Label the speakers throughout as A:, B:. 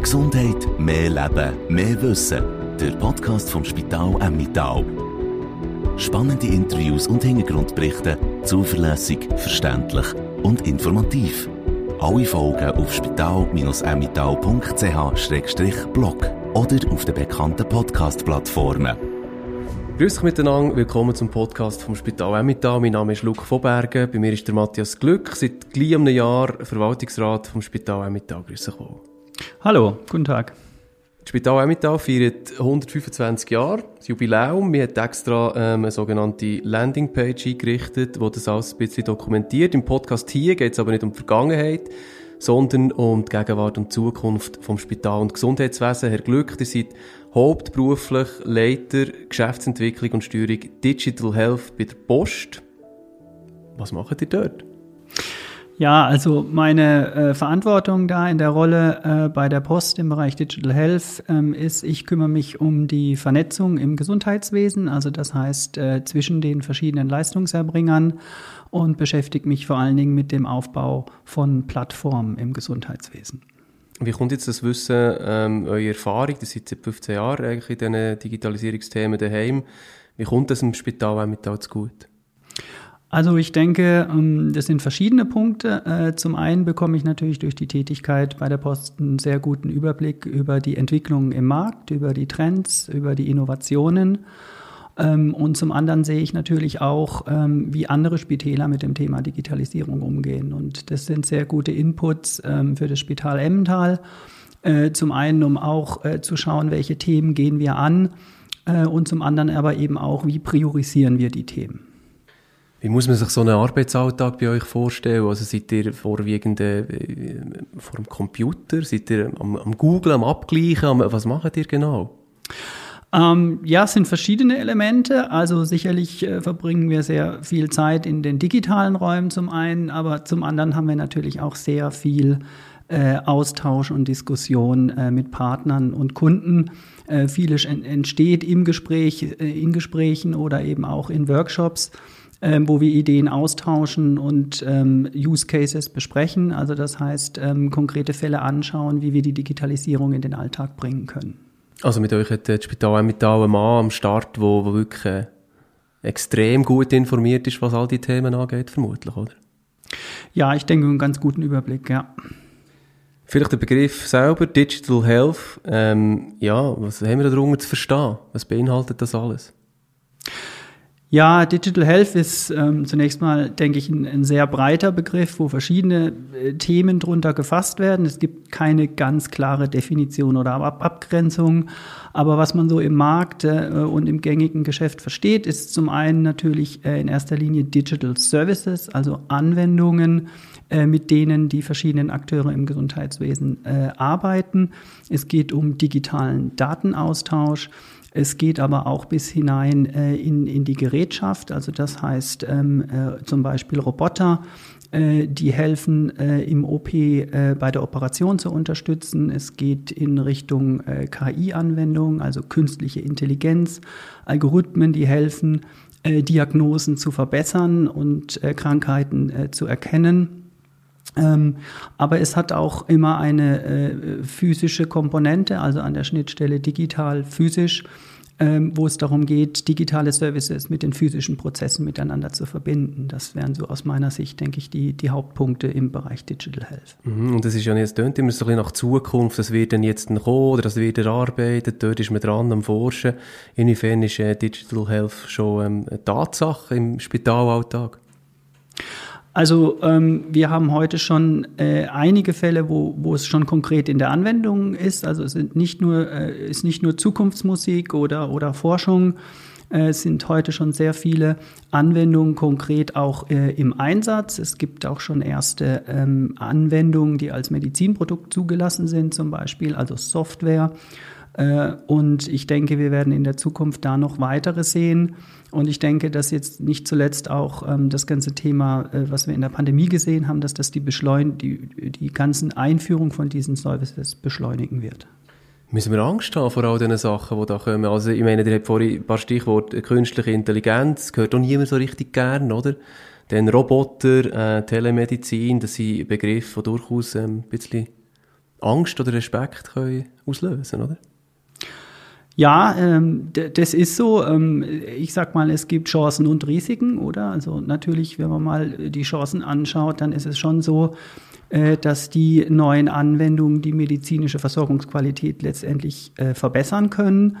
A: Mehr Gesundheit, mehr Leben, mehr Wissen. Der Podcast vom Spital Emmittal. Spannende Interviews und Hintergrundberichte, zuverlässig, verständlich und informativ. Alle Folgen auf spital-emmittal.ch-blog oder auf den bekannten Podcast-Plattformen.
B: Grüß euch miteinander, willkommen zum Podcast vom Spital Emmittal. Mein Name ist Luc von Bergen, bei mir ist der Matthias Glück, seit gleich einem Jahr Verwaltungsrat vom Spital Emmittal. Grüß euch wohl.
C: Hallo, guten Tag.
B: Das Spital Emmittal feiert 125 Jahre, das Jubiläum. Wir haben extra ähm, eine sogenannte Landingpage eingerichtet, wo das alles ein bisschen dokumentiert. Im Podcast hier geht es aber nicht um die Vergangenheit, sondern um die Gegenwart und Zukunft vom Spital- und Gesundheitswesen. Herr Glück, ihr seid hauptberuflich Leiter Geschäftsentwicklung und Steuerung Digital Health bei der Post. Was macht ihr dort?
C: Ja, also meine äh, Verantwortung da in der Rolle äh, bei der Post im Bereich Digital Health ähm, ist, ich kümmere mich um die Vernetzung im Gesundheitswesen, also das heißt äh, zwischen den verschiedenen Leistungserbringern und beschäftige mich vor allen Dingen mit dem Aufbau von Plattformen im Gesundheitswesen.
B: Wie kommt jetzt das Wissen, ähm, eure Erfahrung, das seit 15 Jahren eigentlich in diesen Digitalisierungsthemen daheim, wie kommt das im Spital auch mit zu gut?
C: Also ich denke, ähm, das sind verschiedene Punkte. Äh, zum einen bekomme ich natürlich durch die Tätigkeit bei der Post einen sehr guten Überblick über die Entwicklungen im Markt, über die Trends, über die Innovationen. Ähm, und zum anderen sehe ich natürlich auch, ähm, wie andere Spitäler mit dem Thema Digitalisierung umgehen. Und das sind sehr gute Inputs für das Spital Emmental. Äh, zum einen, um auch äh, zu schauen, welche Themen gehen wir an. Und zum anderen aber eben auch, wie priorisieren wir die Themen.
B: Wie muss man sich so einen Arbeitsalltag bei euch vorstellen? Also seid ihr vorwiegend äh, vor dem Computer? Seid ihr am, am Googlen, am Abgleichen? Am, was macht ihr genau?
C: Ähm, ja, es sind verschiedene Elemente. Also sicherlich äh, verbringen wir sehr viel Zeit in den digitalen Räumen zum einen, aber zum anderen haben wir natürlich auch sehr viel äh, Austausch und Diskussion äh, mit Partnern und Kunden. Äh, vieles entsteht im Gespräch, äh, in Gesprächen oder eben auch in Workshops ähm, wo wir Ideen austauschen und ähm, Use Cases besprechen. Also das heißt, ähm, konkrete Fälle anschauen, wie wir die Digitalisierung in den Alltag bringen können.
B: Also mit euch hat das Spital auch mit einem Mann am Start, wo, wo wirklich äh, extrem gut informiert ist, was all die Themen angeht, vermutlich, oder?
C: Ja, ich denke, einen ganz guten Überblick, ja.
B: Vielleicht der Begriff selber, Digital Health. Ähm, ja, was haben wir darunter zu verstehen? Was beinhaltet das alles?
C: Ja, Digital Health ist ähm, zunächst mal, denke ich, ein, ein, sehr breiter Begriff, wo verschiedene äh, Themen drunter gefasst werden. Es gibt keine ganz klare Definition oder Ab Abgrenzung. Aber was man so im Markt äh, und im gängigen Geschäft versteht, ist zum einen natürlich äh, in erster Linie Digital Services, also Anwendungen, äh, mit denen die verschiedenen Akteure im Gesundheitswesen äh, arbeiten. Es geht um digitalen Datenaustausch. Es geht aber auch bis hinein äh, in, in die Gerätschaft, also das heißt ähm, äh, zum Beispiel Roboter, äh, die helfen äh, im OP äh, bei der Operation zu unterstützen. Es geht in Richtung KI-Anwendungen, also künstliche Intelligenz, Algorithmen, die helfen, Diagnosen zu verbessern und Krankheiten zu erkennen. Ähm, aber es hat auch immer eine äh, physische Komponente, also an der Schnittstelle digital, physisch, ähm, wo es darum geht, digitale Services mit den physischen Prozessen miteinander zu verbinden. Das wären so aus meiner Sicht, denke ich, die, die Hauptpunkte im Bereich Digital Health.
B: Mhm, und das ist ja jetzt, tönt immer so ein bisschen nach Zukunft, das wird dann jetzt kommen oder das wird erarbeitet, dort ist man dran am Forschen. Inwiefern ist äh, Digital Health schon ähm, eine Tatsache im Spitalalltag?
C: Also ähm, wir haben heute schon äh, einige Fälle, wo, wo es schon konkret in der Anwendung ist. Also es sind nicht nur, äh, ist nicht nur Zukunftsmusik oder, oder Forschung. Äh, es sind heute schon sehr viele Anwendungen konkret auch äh, im Einsatz. Es gibt auch schon erste ähm, Anwendungen, die als Medizinprodukt zugelassen sind, zum Beispiel, also Software. Äh, und ich denke, wir werden in der Zukunft da noch weitere sehen. Und ich denke, dass jetzt nicht zuletzt auch ähm, das ganze Thema, äh, was wir in der Pandemie gesehen haben, dass das die, Beschleun die, die ganzen Einführung von diesen Services beschleunigen wird.
B: Müssen wir Angst haben vor all diesen Sachen, die da kommen? Also, ich meine, ihr habt vorhin ein paar Stichworte, künstliche Intelligenz, gehört auch niemand so richtig gern, oder? Dann Roboter, äh, Telemedizin, das sind Begriffe, die durchaus ähm, ein bisschen Angst oder Respekt können auslösen oder?
C: Ja, ähm, das ist so. Ähm, ich sag mal, es gibt Chancen und Risiken, oder? Also natürlich, wenn man mal die Chancen anschaut, dann ist es schon so, äh, dass die neuen Anwendungen die medizinische Versorgungsqualität letztendlich äh, verbessern können.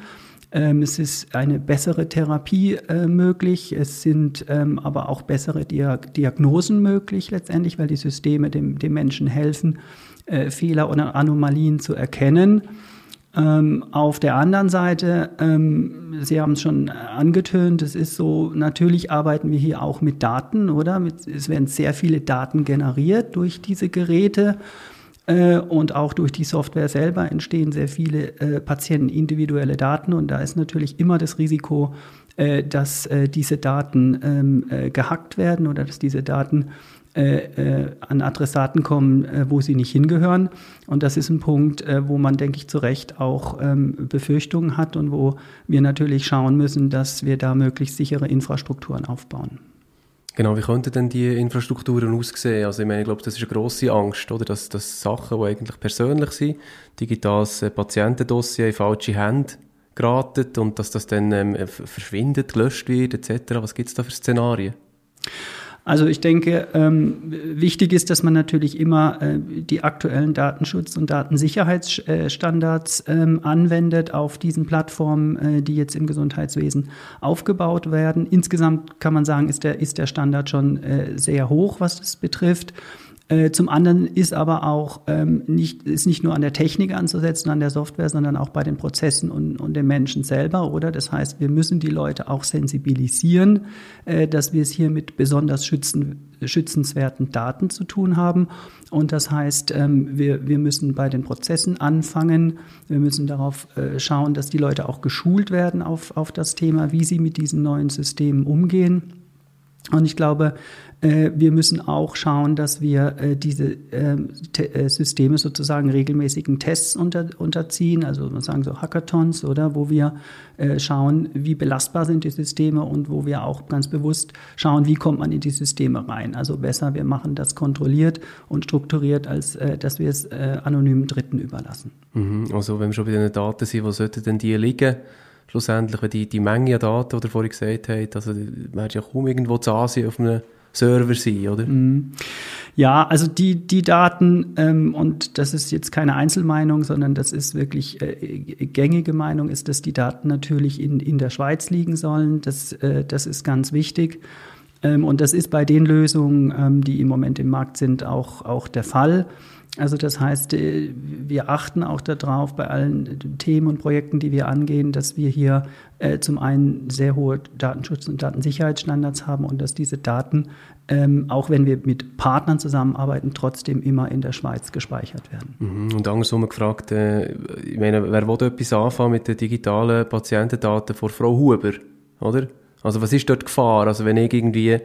C: Ähm, es ist eine bessere Therapie äh, möglich. Es sind ähm, aber auch bessere Diag Diagnosen möglich letztendlich, weil die Systeme dem, dem Menschen helfen, äh, Fehler oder Anomalien zu erkennen. Ähm, auf der anderen Seite, ähm, Sie haben es schon angetönt, es ist so, natürlich arbeiten wir hier auch mit Daten, oder? Mit, es werden sehr viele Daten generiert durch diese Geräte äh, und auch durch die Software selber entstehen sehr viele äh, patientenindividuelle Daten und da ist natürlich immer das Risiko, äh, dass äh, diese Daten ähm, äh, gehackt werden oder dass diese Daten an Adressaten kommen, äh, wo sie nicht hingehören. Und das ist ein Punkt, äh, wo man, denke ich, zu Recht auch ähm, Befürchtungen hat und wo wir natürlich schauen müssen, dass wir da möglichst sichere Infrastrukturen aufbauen.
B: Genau, wie könnten denn die Infrastrukturen aussehen? Also ich meine, ich glaube, das ist eine grosse Angst, oder? Dass, dass Sachen, die eigentlich persönlich sind, digitales äh, Patientendossier in falsche Hände geraten und dass das dann ähm, verschwindet, gelöscht wird etc. Was gibt es da für Szenarien?
C: Also ich denke, ähm, wichtig ist, dass man natürlich immer äh, die aktuellen Datenschutz- und Datensicherheitsstandards ähm, anwendet auf diesen Plattformen, äh, die jetzt im Gesundheitswesen aufgebaut werden. Insgesamt kann man sagen, ist der, ist der Standard schon äh, sehr hoch, was das betrifft. Äh, zum anderen ist aber auch ähm, nicht, ist nicht nur an der Technik anzusetzen, an der Software, sondern auch bei den Prozessen und, und den Menschen selber, oder? Das heißt, wir müssen die Leute auch sensibilisieren, äh, dass wir es hier mit besonders schützen, schützenswerten Daten zu tun haben. Und das heißt, ähm, wir, wir müssen bei den Prozessen anfangen. Wir müssen darauf äh, schauen, dass die Leute auch geschult werden auf, auf das Thema, wie sie mit diesen neuen Systemen umgehen. Und ich glaube, äh, wir müssen auch schauen, dass wir äh, diese ähm, äh, Systeme sozusagen regelmäßigen Tests unter, unterziehen, also man sagen so Hackathons, oder wo wir schauen, wie belastbar sind die Systeme und wo wir auch ganz bewusst schauen, wie kommt man in die Systeme rein. Also besser, wir machen das kontrolliert und strukturiert, als dass wir es anonymen Dritten überlassen.
B: Mhm. Also wenn wir schon bei den Daten sind, wo sollten denn die liegen? Schlussendlich, wenn die, die Menge an Daten, die ihr vorhin gesagt habt, also wäre ja kaum irgendwo zu Asien auf einem Server sein, oder? Mhm.
C: Ja, also die, die Daten, ähm, und das ist jetzt keine Einzelmeinung, sondern das ist wirklich äh, gängige Meinung, ist, dass die Daten natürlich in, in der Schweiz liegen sollen. Das, äh, das ist ganz wichtig. Ähm, und das ist bei den Lösungen, ähm, die im Moment im Markt sind, auch, auch der Fall. Also das heißt, äh, wir achten auch darauf bei allen Themen und Projekten, die wir angehen, dass wir hier äh, zum einen sehr hohe Datenschutz- und Datensicherheitsstandards haben und dass diese Daten, ähm, auch wenn wir mit Partnern zusammenarbeiten, trotzdem immer in der Schweiz gespeichert werden.
B: Mhm. Und andersrum gefragt, äh, ich meine, wer will etwas anfangen mit den digitalen Patientendaten von Frau Huber, oder? Also was ist dort Gefahr? Also wenn ich irgendwie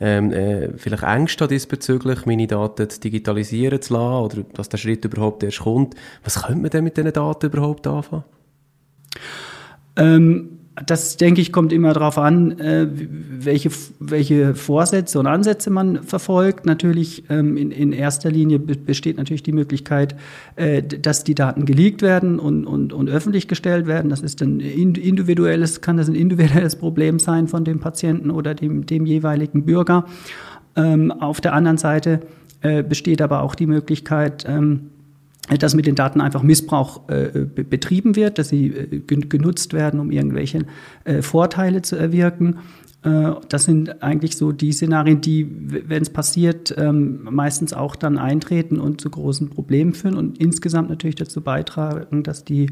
B: ähm, äh, vielleicht Ängste habe diesbezüglich, meine Daten digitalisieren zu lassen oder dass der Schritt überhaupt erst kommt, was könnte man denn mit diesen Daten überhaupt anfangen?
C: Ähm, das, denke ich, kommt immer darauf an, äh, welche, welche Vorsätze und Ansätze man verfolgt. Natürlich ähm, in, in erster Linie besteht natürlich die Möglichkeit, äh, dass die Daten geleakt werden und, und, und öffentlich gestellt werden. Das ist ein individuelles, kann das ein individuelles Problem sein von dem Patienten oder dem, dem jeweiligen Bürger. Ähm, auf der anderen Seite äh, besteht aber auch die Möglichkeit, ähm, dass mit den Daten einfach Missbrauch äh, betrieben wird, dass sie äh, genutzt werden, um irgendwelche äh, Vorteile zu erwirken. Äh, das sind eigentlich so die Szenarien, die, wenn es passiert, ähm, meistens auch dann eintreten und zu großen Problemen führen und insgesamt natürlich dazu beitragen, dass die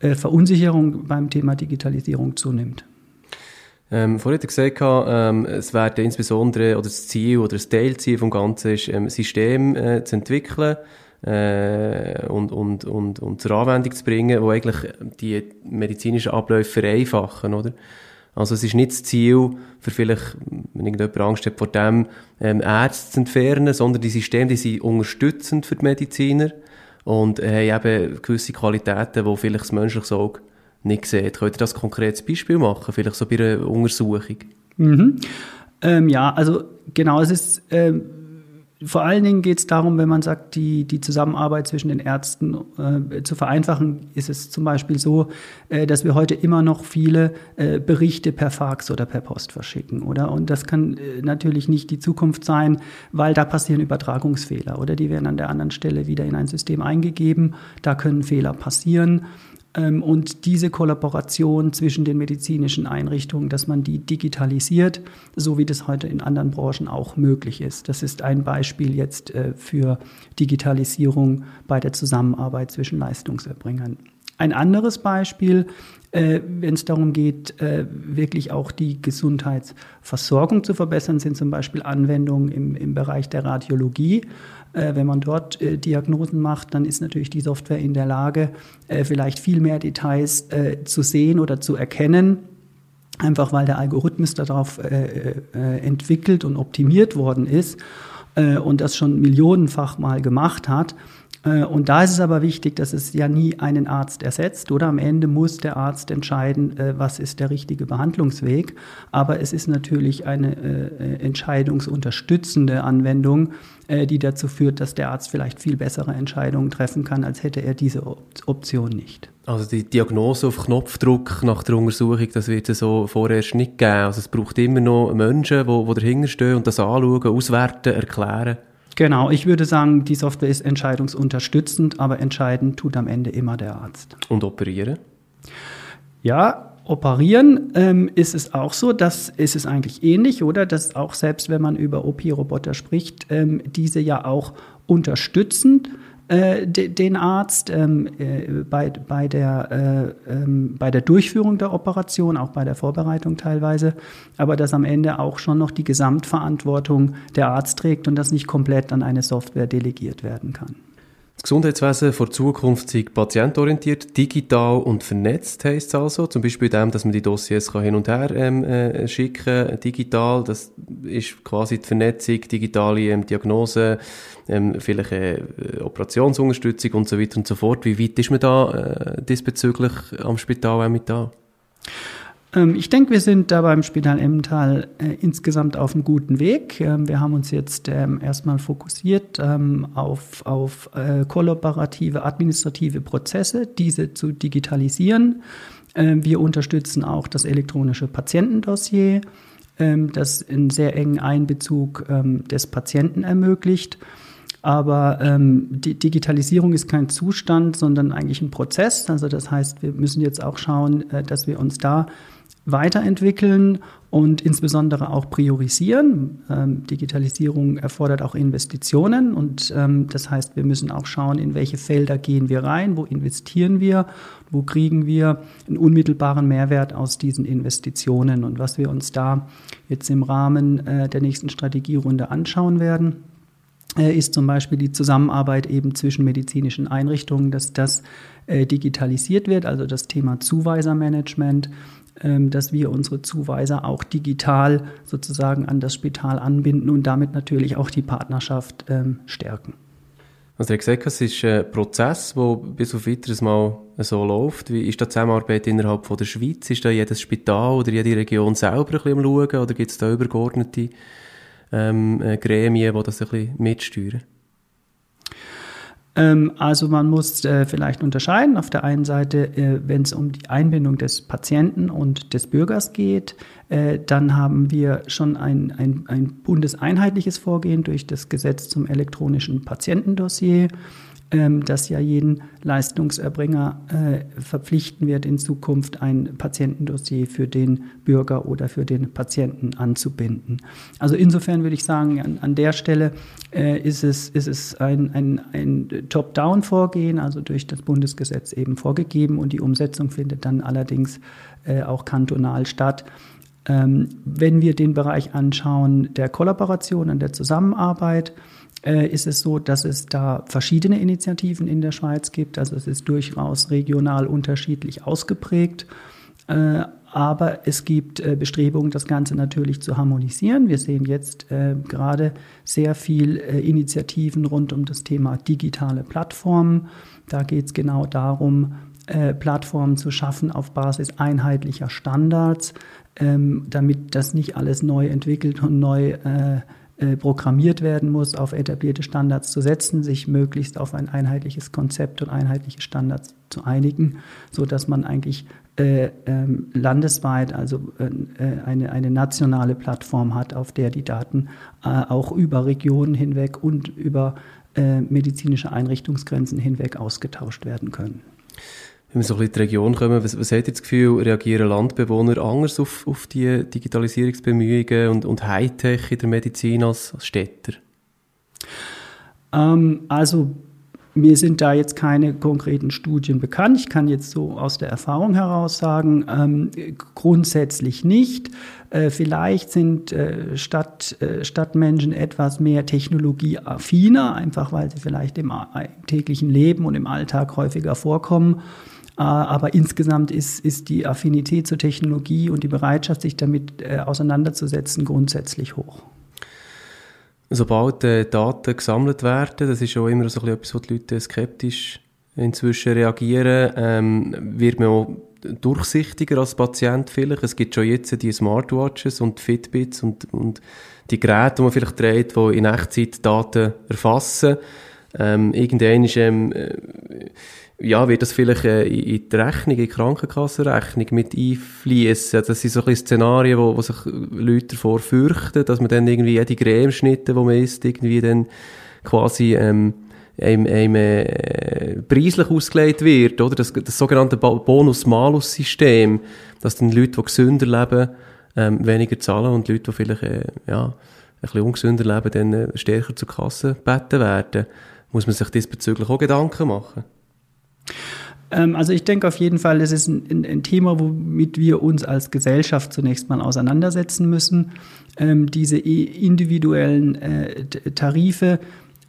C: äh, Verunsicherung beim Thema Digitalisierung zunimmt.
B: Ähm, vorhin hat er gesagt, ähm, es wäre insbesondere, oder das Ziel oder das Teilziel vom Ganzen ist, ähm, System äh, zu entwickeln, äh, und, und, und, und zur Anwendung zu bringen, die eigentlich die medizinischen Abläufe vereinfachen, oder? Also es ist nicht das Ziel, für vielleicht, wenn irgendjemand Angst hat vor dem, ähm, Ärzte zu entfernen, sondern die Systeme, die sind unterstützend für die Mediziner und äh, haben eben gewisse Qualitäten, die vielleicht das menschliche Auge nicht sieht. Könnt ihr das ein konkretes Beispiel machen, vielleicht so bei einer Untersuchung?
C: Mhm. Ähm, ja, also genau, es ist... Ähm vor allen Dingen geht es darum, wenn man sagt, die, die Zusammenarbeit zwischen den Ärzten äh, zu vereinfachen, ist es zum Beispiel so, äh, dass wir heute immer noch viele äh, Berichte per Fax oder per Post verschicken, oder? Und das kann äh, natürlich nicht die Zukunft sein, weil da passieren Übertragungsfehler, oder? Die werden an der anderen Stelle wieder in ein System eingegeben. Da können Fehler passieren. Ähm, und diese Kollaboration zwischen den medizinischen Einrichtungen, dass man die digitalisiert, so wie das heute in anderen Branchen auch möglich ist. Das ist ein Beispiel jetzt äh, für Digitalisierung bei der Zusammenarbeit zwischen Leistungserbringern. Ein anderes Beispiel, äh, wenn es darum geht, äh, wirklich auch die Gesundheitsversorgung zu verbessern, sind zum Beispiel Anwendungen im, im Bereich der Radiologie. Äh, wenn man dort äh, Diagnosen macht, dann ist natürlich die Software in der Lage, äh, vielleicht viel mehr Details zu sehen oder zu erkennen. Einfach weil der Algorithmus darauf entwickelt und optimiert worden ist und das schon millionenfach mal gemacht hat. Äh, und da ist es aber wichtig, dass es ja nie einen Arzt ersetzt, oder am Ende muss der Arzt entscheiden, äh, was ist der richtige Behandlungsweg. Aber es ist natürlich eine äh, entscheidungsunterstützende Anwendung, die dazu führt, dass der Arzt vielleicht viel bessere Entscheidungen treffen kann, als hätte er diese Option nicht.
B: Also die Diagnose auf Knopfdruck nach der Untersuchung, das wird es so vorerst nicht geben. Also es braucht immer noch Menschen, die, die dahinter stehen und das anschauen, auswerten, erklären.
C: Genau, ich würde sagen, die Software ist entscheidungsunterstützend, aber entscheidend tut am Ende immer der Arzt.
B: Und operieren?
C: Ja, operieren ähm, ist es auch so, das ist es eigentlich ähnlich, oder? Dass auch selbst wenn man über OP-Roboter spricht, ähm, diese ja auch unterstützen äh, den Arzt ähm, äh, bei, bei, der, äh, ähm, bei der Durchführung der Operation, auch bei der Vorbereitung teilweise, aber dass am Ende auch schon noch die Gesamtverantwortung der Arzt trägt und das nicht komplett an eine Software delegiert werden kann.
B: Das Gesundheitswesen vor Zukunft sei patientorientiert, digital und vernetzt heisst es also. Zum Beispiel dem, dass man die Dossiers hin und her ähm, äh, schicken, digital. Das ist quasi die Vernetzung, digitale ähm, Diagnose, ähm, vielleicht äh, Operationsunterstützung und so weiter und so fort. Wie weit ist man da äh, diesbezüglich am Spital auch mit da?
C: Ähm, ich denke, wir sind da beim Spital Emmental äh, insgesamt auf einem guten Weg. Ähm, wir haben uns jetzt ähm, erstmal fokussiert auf, auf äh, kollaborative administrative Prozesse, diese zu digitalisieren. Wir unterstützen auch das elektronische Patientendossier, das einen sehr engen Einbezug des Patienten ermöglicht. Aber ähm, die Digitalisierung ist kein Zustand, sondern eigentlich ein Prozess. Also das heißt, wir müssen jetzt auch schauen, äh, dass wir uns da weiterentwickeln und insbesondere auch priorisieren. Ähm, Digitalisierung erfordert auch Investitionen und ähm, das heißt, wir müssen auch schauen, in welche Felder gehen wir rein, wo investieren wir, wo kriegen wir einen unmittelbaren Mehrwert aus diesen Investitionen und was wir uns da jetzt im Rahmen äh, der nächsten Strategierunde anschauen werden äh, ist zum Beispiel die Zusammenarbeit eben zwischen medizinischen Einrichtungen, dass das äh, digitalisiert wird, also das Thema Zuweisermanagement, dass wir unsere Zuweiser auch digital sozusagen an das Spital anbinden und damit natürlich auch die Partnerschaft ähm, stärken.
B: Also der gesagt, es ist ein Prozess, der bis auf weiteres Mal so läuft. Wie ist die Zusammenarbeit innerhalb von der Schweiz? Ist da jedes Spital oder jede Region selber ein bisschen am Schauen oder gibt es da übergeordnete ähm, äh, Gremien, die das ein bisschen mitsteuern?
C: Ähm, also man muss äh, vielleicht unterscheiden. Auf der einen Seite, äh, wenn es um die Einbindung des Patienten und des Bürgers geht, äh, dann haben wir schon ein, ein, ein bundeseinheitliches Vorgehen durch das Gesetz zum elektronischen Patientendossier ähm, das ja jeden Leistungserbringer äh, verpflichten wird, in Zukunft ein Patientendossier für den Bürger oder für den Patienten anzubinden. Also insofern würde ich sagen, an, an der Stelle äh, ist es, ist es ein, ein, ein Top-Down-Vorgehen, also durch das Bundesgesetz eben vorgegeben und die Umsetzung findet dann allerdings äh, auch kantonal statt. Ähm, wenn wir den Bereich anschauen der Kollaboration und der Zusammenarbeit, ist es so, dass es da verschiedene Initiativen in der Schweiz gibt. Also es ist durchaus regional unterschiedlich ausgeprägt. Äh, aber es gibt äh, Bestrebungen, das Ganze natürlich zu harmonisieren. Wir sehen jetzt äh, gerade sehr viel äh, Initiativen rund um das Thema digitale Plattformen. Da geht es genau darum, äh, Plattformen zu schaffen auf Basis einheitlicher Standards, ähm, damit das nicht alles neu entwickelt und neu äh, programmiert werden muss, auf etablierte Standards zu setzen, sich möglichst auf ein einheitliches Konzept und einheitliche Standards zu einigen, so dass man eigentlich äh, ähm, landesweit, also äh, eine, eine nationale Plattform hat, auf der die Daten äh, auch über Regionen hinweg und über äh, medizinische Einrichtungsgrenzen hinweg ausgetauscht werden können.
B: Wenn wir so ein bisschen in die Region kommen, was, was hat ihr das Gefühl, reagieren Landbewohner anders auf, auf die Digitalisierungsbemühungen und, und Hightech in der Medizin als, als Städter?
C: Ähm, also mir sind da jetzt keine konkreten Studien bekannt. Ich kann jetzt so aus der Erfahrung heraus sagen, ähm, grundsätzlich nicht. Äh, vielleicht sind äh, Stadt, äh, Stadtmenschen etwas mehr technologieaffiner, einfach weil sie vielleicht im täglichen Leben und im Alltag häufiger vorkommen. Äh, aber insgesamt ist, ist die Affinität zur Technologie und die Bereitschaft, sich damit äh, auseinanderzusetzen, grundsätzlich hoch.
B: Sobald äh, Daten gesammelt werden, das ist auch immer so etwas, wo die Leute skeptisch inzwischen reagieren, ähm, wird man auch durchsichtiger als Patient vielleicht. Es gibt schon jetzt die Smartwatches und Fitbits und, und die Geräte, die man vielleicht dreht, die in Echtzeit Daten erfassen. Ähm, irgendwann ist, ähm, äh, ja, wird das vielleicht äh, in die Rechnung, in die Krankenkassenrechnung mit einfließen. Das sind so ein bisschen Szenarien, wo, wo sich Leute davor fürchten, dass man dann irgendwie jede Cremeschnitte, die man isst, irgendwie dann quasi ähm, einem, einem äh, preislich ausgelegt wird, oder? Das, das sogenannte Bonus-Malus-System, dass dann Leute, die gesünder leben, ähm, weniger zahlen und Leute, die vielleicht äh, ja, ein bisschen ungesünder leben, dann äh, stärker zur Kasse gebeten werden. Muss man sich diesbezüglich auch Gedanken machen?
C: Ähm, also ich denke auf jeden Fall, es ist ein, ein, Thema, womit wir uns als Gesellschaft zunächst mal auseinandersetzen müssen. Ähm, diese individuellen äh, Tarife,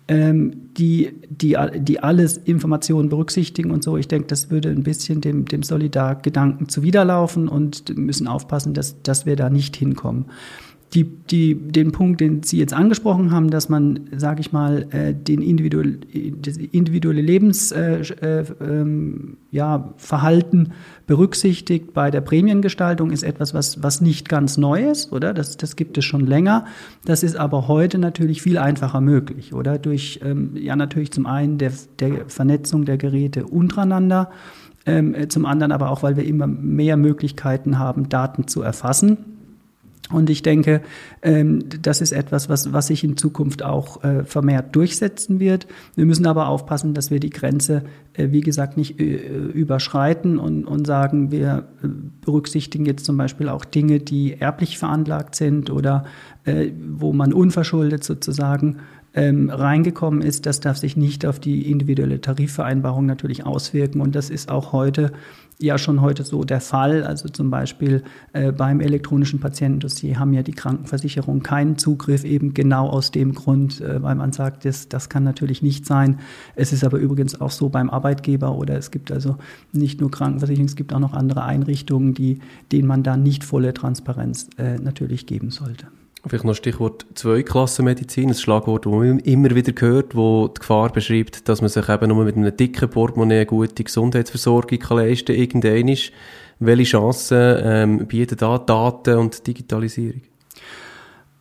C: ähm, die, die, die alles Informationen berücksichtigen und so. Ich denke, das würde ein bisschen dem, dem Solidar-Gedanken zuwiderlaufen und müssen aufpassen, dass, dass wir da nicht hinkommen die, die, den Punkt, den Sie jetzt angesprochen haben, dass man, sage ich mal, äh, den individuell, das individuelle Lebensverhalten äh, äh, ähm, ja, berücksichtigt bei der Prämiengestaltung, ist etwas, was, was nicht ganz neu ist, oder? Das, das gibt es schon länger. Das ist aber heute natürlich viel einfacher möglich, oder? Durch, ähm, ja, natürlich zum einen der, der Vernetzung der Geräte untereinander, ähm, zum anderen aber auch, weil wir immer mehr Möglichkeiten haben, Daten zu erfassen und ich denke, ähm, das ist etwas, was, was sich in Zukunft auch äh, vermehrt durchsetzen wird. Wir müssen aber aufpassen, dass wir die Grenze, äh, wie gesagt, nicht äh, überschreiten und, und sagen, wir berücksichtigen jetzt zum Beispiel auch Dinge, die erblich veranlagt sind oder wo man unverschuldet sozusagen ähm, reingekommen ist, das darf sich nicht auf die individuelle Tarifvereinbarung natürlich auswirken. Und das ist auch heute ja schon heute so der Fall. Also zum Beispiel äh, beim elektronischen Patientendossier haben ja die Krankenversicherungen keinen Zugriff, eben genau aus dem Grund, äh, weil man sagt, das, das kann natürlich nicht sein. Es ist aber übrigens auch so beim Arbeitgeber oder es gibt also nicht nur Krankenversicherungen, es gibt auch noch andere Einrichtungen, die, denen man da nicht volle Transparenz äh, natürlich geben sollte.
B: Vielleicht noch Stichwort Zweiklassenmedizin, ein Schlagwort, das man immer wieder hört, wo die Gefahr beschreibt, dass man sich eben nur mit einem dicken Portemonnaie eine gute Gesundheitsversorgung kann leisten kann. Irgendwann welche Chancen ähm, bieten da Daten und Digitalisierung?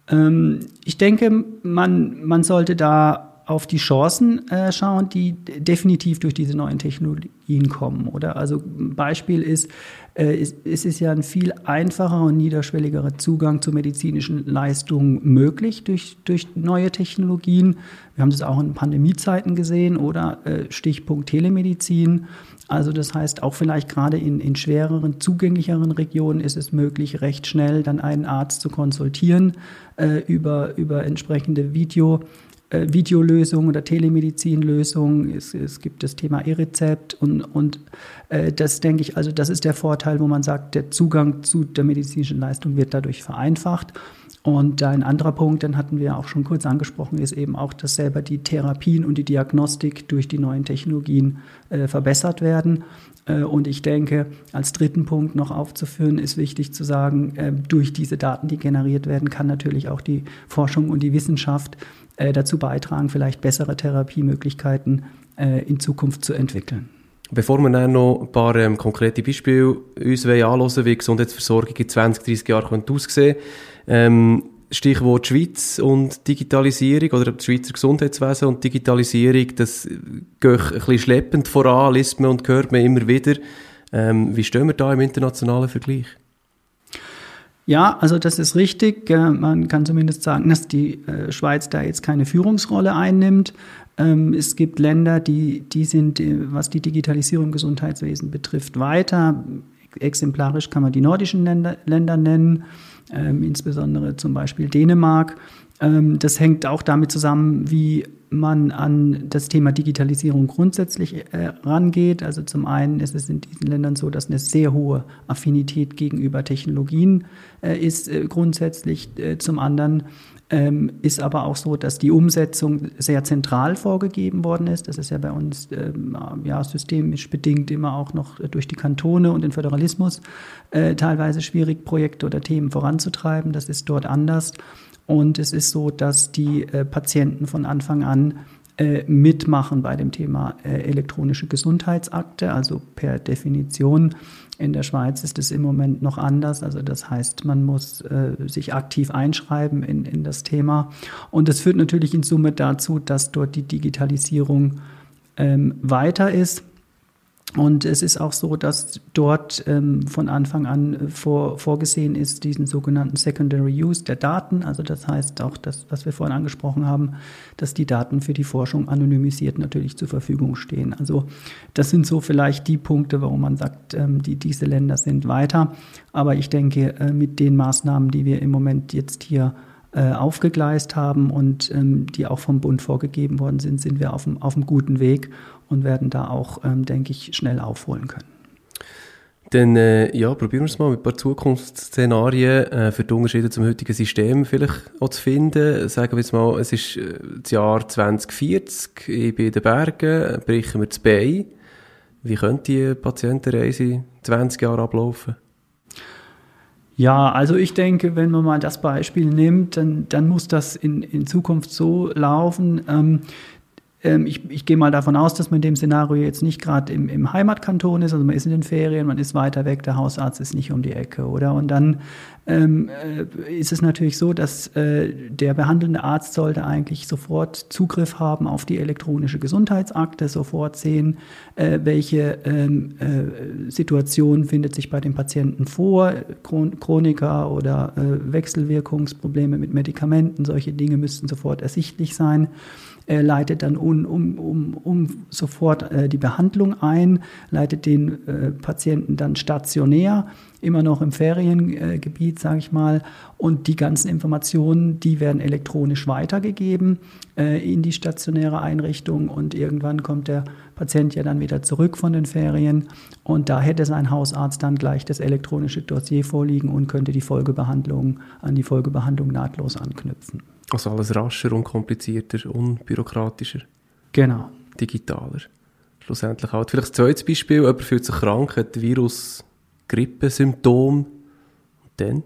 C: Ähm, ich denke, man, man sollte da auf die Chancen äh, schauen, die definitiv durch diese neuen Technologien kommen. Oder also Beispiel ist, äh, es, es ist ja ein viel einfacher und niederschwelligerer Zugang zu medizinischen Leistungen möglich durch, durch neue Technologien. Wir haben das auch in Pandemiezeiten gesehen oder äh, Stichpunkt Telemedizin. Also das heißt, auch vielleicht gerade in, in schwereren, zugänglicheren Regionen ist es möglich, recht schnell dann einen Arzt zu konsultieren äh, über, über entsprechende Video äh, Videolösungen oder Telemedizinlösungen. Es, es gibt das Thema E-Rezept und, und äh, das denke ich, also das ist der Vorteil, wo man sagt, der Zugang zu der medizinischen Leistung wird dadurch vereinfacht. Und ein anderer Punkt, den hatten wir auch schon kurz angesprochen, ist eben auch, dass selber die Therapien und die Diagnostik durch die neuen Technologien äh, verbessert werden. Äh, und ich denke, als dritten Punkt noch aufzuführen, ist wichtig zu sagen, äh, durch diese Daten, die generiert werden, kann natürlich auch die Forschung und die Wissenschaft äh, dazu beitragen, vielleicht bessere Therapiemöglichkeiten in Zukunft zu entwickeln.
B: Bevor wir dann noch ein paar ähm, konkrete Beispiele uns anschauen wie Gesundheitsversorgung in 20, 30 Jahren aussehen könnte, ähm, Stichwort Schweiz und Digitalisierung oder das Schweizer Gesundheitswesen und Digitalisierung, das geht ein bisschen schleppend voran, liest man und hört man immer wieder. Ähm, wie stehen wir da im internationalen Vergleich?
C: Ja, also das ist richtig. Man kann zumindest sagen, dass die äh, Schweiz da jetzt keine Führungsrolle einnimmt. Ähm, es gibt Länder, die, die sind, äh, was die Digitalisierung im Gesundheitswesen betrifft, weiter. Exemplarisch kann man die nordischen Länder, Länder nennen, ähm, insbesondere zum Beispiel Dänemark. Ähm, das hängt auch damit zusammen, wie man an das Thema Digitalisierung grundsätzlich äh, rangeht. Also zum einen ist es in diesen Ländern so, dass eine sehr hohe Affinität gegenüber Technologien äh, ist äh, grundsätzlich. Äh, zum anderen ähm, ist aber auch so, dass die Umsetzung sehr zentral vorgegeben worden ist. Das ist ja bei uns ähm, ja, systemisch bedingt immer auch noch durch die Kantone und den Föderalismus äh, teilweise schwierig, Projekte oder Themen voranzutreiben. Das ist dort anders. Und es ist so, dass die äh, Patienten von Anfang an äh, mitmachen bei dem Thema äh, elektronische Gesundheitsakte. Also per Definition in der Schweiz ist es im Moment noch anders. Also das heißt, man muss äh, sich aktiv einschreiben in, in das Thema. Und das führt natürlich in Summe dazu, dass dort die Digitalisierung ähm, weiter ist. Und es ist auch so, dass dort ähm, von Anfang an vor, vorgesehen ist, diesen sogenannten Secondary Use der Daten. Also das heißt auch das, was wir vorhin angesprochen haben, dass die Daten für die Forschung anonymisiert natürlich zur Verfügung stehen. Also das sind so vielleicht die Punkte, warum man sagt, ähm, die, diese Länder sind weiter. Aber ich denke, äh, mit den Maßnahmen, die wir im Moment jetzt hier äh, aufgegleist haben und ähm, die auch vom Bund vorgegeben worden sind, sind wir auf einem, auf guten Weg und werden da auch, ähm, denke ich, schnell aufholen können.
B: Dann äh, ja, probieren wir es mal mit ein paar Zukunftsszenarien äh, für die Unterschiede zum heutigen System vielleicht auch zu finden. Sagen wir jetzt mal, es ist äh, das Jahr 2040, ich bin in den Bergen, brechen wir das Bein. Wie könnte die Patientenreise 20 Jahre ablaufen?
C: Ja, also ich denke, wenn man mal das Beispiel nimmt, dann, dann muss das in, in Zukunft so laufen. Ähm, ich, ich gehe mal davon aus, dass man in dem Szenario jetzt nicht gerade im, im Heimatkanton ist, also man ist in den Ferien, man ist weiter weg, der Hausarzt ist nicht um die Ecke, oder? Und dann ähm, äh, ist es natürlich so, dass äh, der behandelnde Arzt sollte eigentlich sofort Zugriff haben auf die elektronische Gesundheitsakte, sofort sehen, äh, welche ähm, äh, Situation findet sich bei dem Patienten vor, Chron Chroniker oder äh, Wechselwirkungsprobleme mit Medikamenten, solche Dinge müssten sofort ersichtlich sein äh, leitet dann um, um, um, um sofort äh, die Behandlung ein, leitet den äh, Patienten dann stationär, immer noch im Feriengebiet, sage ich mal. Und die ganzen Informationen, die werden elektronisch weitergegeben äh, in die stationäre Einrichtung und irgendwann kommt der Patient ja dann wieder zurück von den Ferien und da hätte sein Hausarzt dann gleich das elektronische Dossier vorliegen und könnte die Folgebehandlung an die Folgebehandlung nahtlos anknüpfen.
B: Also alles rascher, unkomplizierter, unbürokratischer.
C: Genau.
B: Digitaler. Schlussendlich halt. Vielleicht ein zweites Beispiel, jemand fühlt sich krank, hat Virus, Grippesymptom. Und dann?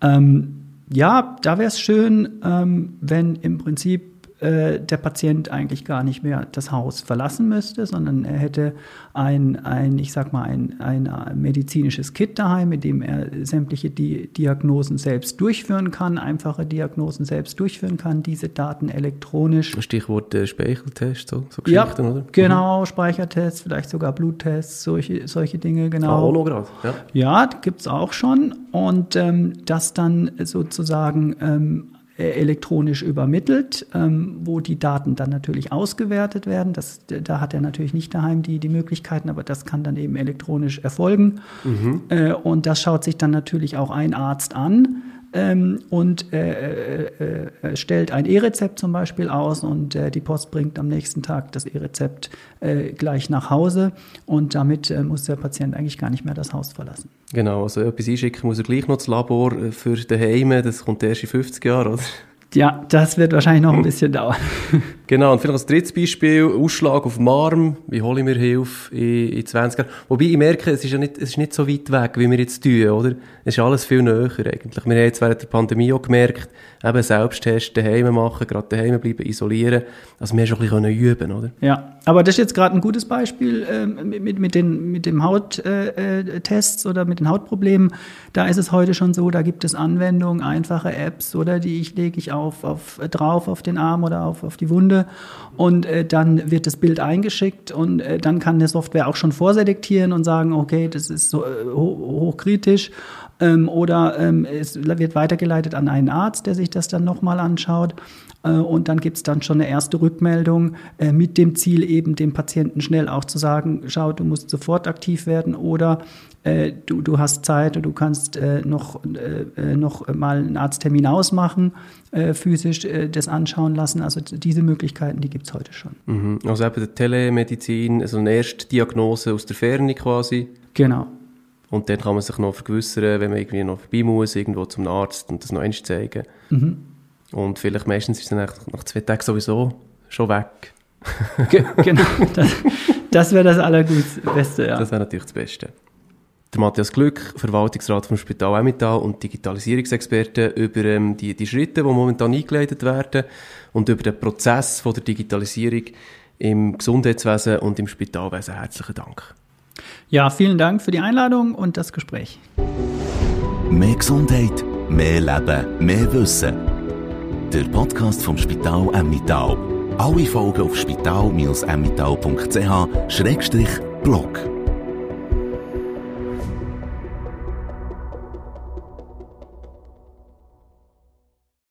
C: Ähm, ja, da wäre es schön, ähm, wenn im Prinzip äh, der Patient eigentlich gar nicht mehr das Haus verlassen müsste, sondern er hätte ein, ein ich sag mal, ein, ein medizinisches Kit daheim, mit dem er sämtliche Di Diagnosen selbst durchführen kann, einfache Diagnosen selbst durchführen kann, diese Daten elektronisch.
B: Stichwort äh, Speicheltest, so,
C: so Geschichten, ja, oder? Genau, mhm. Speichertests, vielleicht sogar Bluttests, solche, solche Dinge, genau.
B: Ah, auch ja.
C: Ja, gibt es auch schon. Und ähm, das dann sozusagen ähm, äh, elektronisch übermittelt, ähm, wo die Daten dann natürlich ausgewertet werden. Das, da hat er natürlich nicht daheim die, die Möglichkeiten, aber das kann dann eben elektronisch erfolgen. Mhm. Äh, und das schaut sich dann natürlich auch ein Arzt an ähm, und äh, äh, äh, stellt ein E-Rezept zum Beispiel aus und äh, die Post bringt am nächsten Tag das E-Rezept äh, gleich nach Hause und damit äh, muss der Patient eigentlich gar nicht mehr das Haus verlassen.
B: Genau, also etwas einschicken muss er gleich noch das Labor für daheim, das kommt erst in 50 Jahren, oder?
C: Ja, das wird wahrscheinlich noch ein bisschen dauern.
B: Genau, und vielleicht als drittes Beispiel, Ausschlag auf dem Arm, wie hole ich mir Hilfe in, in 20 Jahren. Wobei ich merke, es ist ja nicht, es ist nicht so weit weg, wie wir jetzt tun, oder? Es ist alles viel näher eigentlich. Wir haben jetzt während der Pandemie auch gemerkt, eben Selbsttests daheim machen, gerade daheim bleiben, isolieren. Also wir haben schon ein bisschen üben oder?
C: Ja, aber das ist jetzt gerade ein gutes Beispiel äh, mit, mit, den, mit dem Hauttests äh, oder mit den Hautproblemen. Da ist es heute schon so, da gibt es Anwendungen, einfache Apps, oder die ich lege ich auf, auf drauf auf den Arm oder auf, auf die Wunde und äh, dann wird das Bild eingeschickt und äh, dann kann der Software auch schon vorselektieren und sagen, okay, das ist so, äh, hochkritisch ähm, oder ähm, es wird weitergeleitet an einen Arzt, der sich das dann nochmal anschaut. Äh, und dann gibt es dann schon eine erste Rückmeldung äh, mit dem Ziel, eben dem Patienten schnell auch zu sagen, schau, du musst sofort aktiv werden oder äh, du, du hast Zeit oder du kannst noch, noch mal einen Arzttermin ausmachen, physisch das anschauen lassen. Also diese Möglichkeiten, die gibt es heute schon.
B: Mhm. Also eben der Telemedizin, also eine Erstdiagnose aus der Ferne quasi.
C: Genau.
B: Und dann kann man sich noch vergewissern, wenn man irgendwie noch vorbei muss, irgendwo zum Arzt und das noch eins zeigen.
C: Mhm.
B: Und vielleicht meistens ist es dann nach, nach zwei Tagen sowieso schon weg.
C: genau, das, das wäre das Allerbeste, ja.
B: Das wäre natürlich das Beste. Der Matthias Glück, Verwaltungsrat vom Spital Emmental und Digitalisierungsexperte über ähm, die, die Schritte, die momentan eingeleitet werden und über den Prozess von der Digitalisierung im Gesundheitswesen und im Spitalwesen. Herzlichen Dank.
C: Ja, vielen Dank für die Einladung und das Gespräch.
A: Mehr Gesundheit, mehr Leben, mehr Wissen. Der Podcast vom Spital Emmental. Alle Folgen auf spital-emmental.ch-blog.